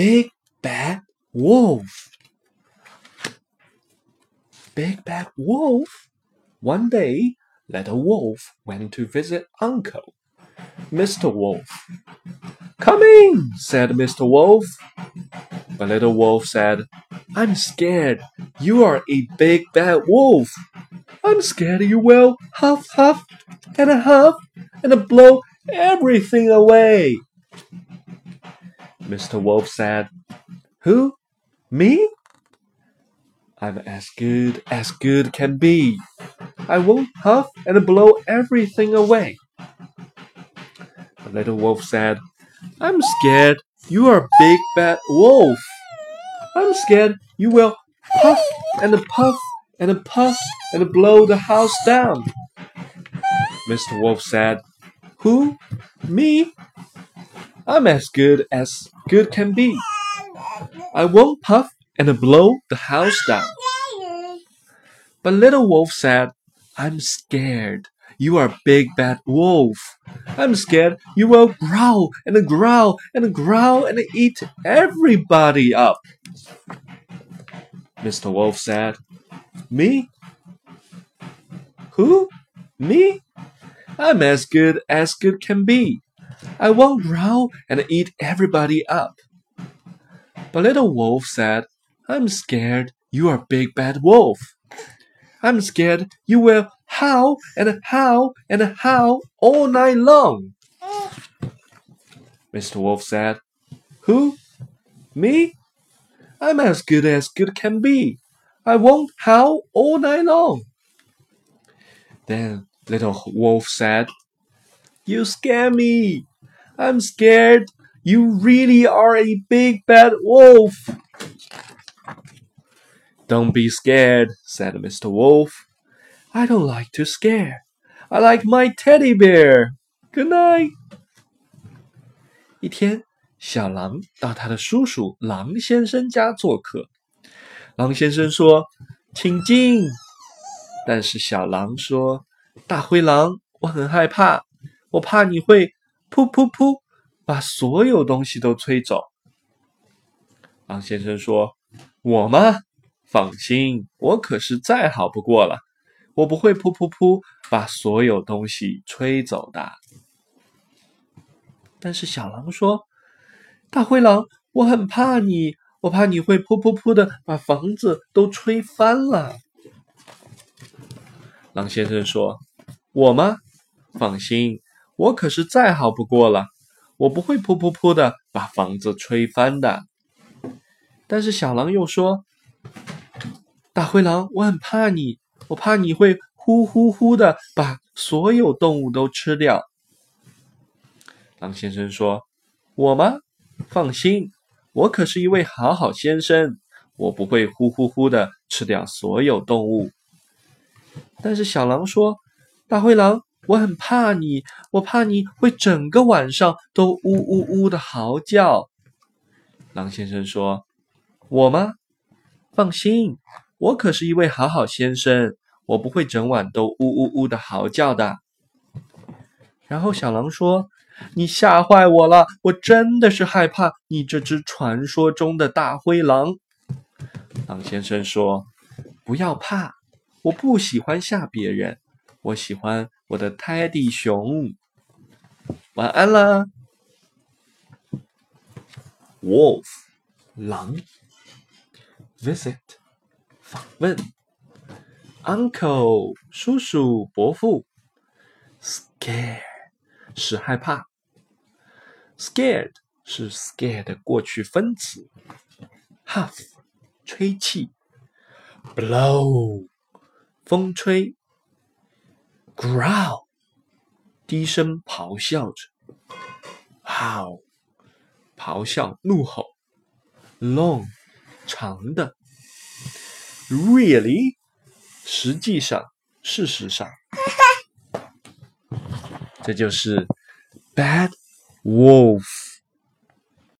big bad wolf. Big bad wolf. One day, little wolf went to visit uncle, Mr. Wolf. Come in, said Mr. Wolf. But little wolf said, I'm scared. You are a big bad wolf. I'm scared you will huff huff and a huff and a blow everything away. Mr. Wolf said, Who? Me? I'm as good as good can be. I won't huff and blow everything away. The little wolf said, I'm scared you are a big bad wolf. I'm scared you will puff and puff and puff and blow the house down. Mr. Wolf said, Who? Me? I'm as good as good can be. I won't puff and blow the house down. But Little Wolf said, I'm scared. You are a big bad wolf. I'm scared you will growl and growl and growl and eat everybody up. Mr. Wolf said, Me? Who? Me? I'm as good as good can be. I won't growl and eat everybody up. But Little Wolf said, I'm scared you are a big bad wolf. I'm scared you will howl and howl and howl all night long. Mr. Wolf said, Who? Me? I'm as good as good can be. I won't howl all night long. Then Little Wolf said, You scare me. I'm scared. You really are a big bad wolf. Don't be scared, said Mr. Wolf. I don't like to scare. I like my teddy bear. Good night. 一天，小狼到他的叔叔狼先生家做客。狼先生说：“请进。”但是小狼说：“大灰狼，我很害怕，我怕你会 噗噗噗把所有东西都吹走。”狼先生说：“我吗？放心，我可是再好不过了，我不会噗噗噗把所有东西吹走的。”但是小狼说：“大灰狼，我很怕你，我怕你会噗噗噗的把房子都吹翻了。”狼先生说：“我吗？放心，我可是再好不过了，我不会噗噗噗的把房子吹翻的。”但是小狼又说：“大灰狼，我很怕你，我怕你会呼呼呼的把所有动物都吃掉。”狼先生说：“我吗？放心，我可是一位好好先生，我不会呼呼呼的吃掉所有动物。”但是小狼说：“大灰狼，我很怕你，我怕你会整个晚上都呜呜呜的嚎叫。”狼先生说：“我吗？放心，我可是一位好好先生，我不会整晚都呜呜呜的嚎叫的。”然后小狼说。你吓坏我了！我真的是害怕你这只传说中的大灰狼。狼先生说：“不要怕，我不喜欢吓别人，我喜欢我的泰迪熊。”晚安啦，Wolf，狼，Visit，访问，Uncle，叔叔伯父，Scare，是害怕。Scared 是 scared 的过去分词，huff 吹气，blow 风吹，growl 低声咆哮着，howl 咆哮怒吼，long 长的，really 实际上事实上，这就是 bad。wolf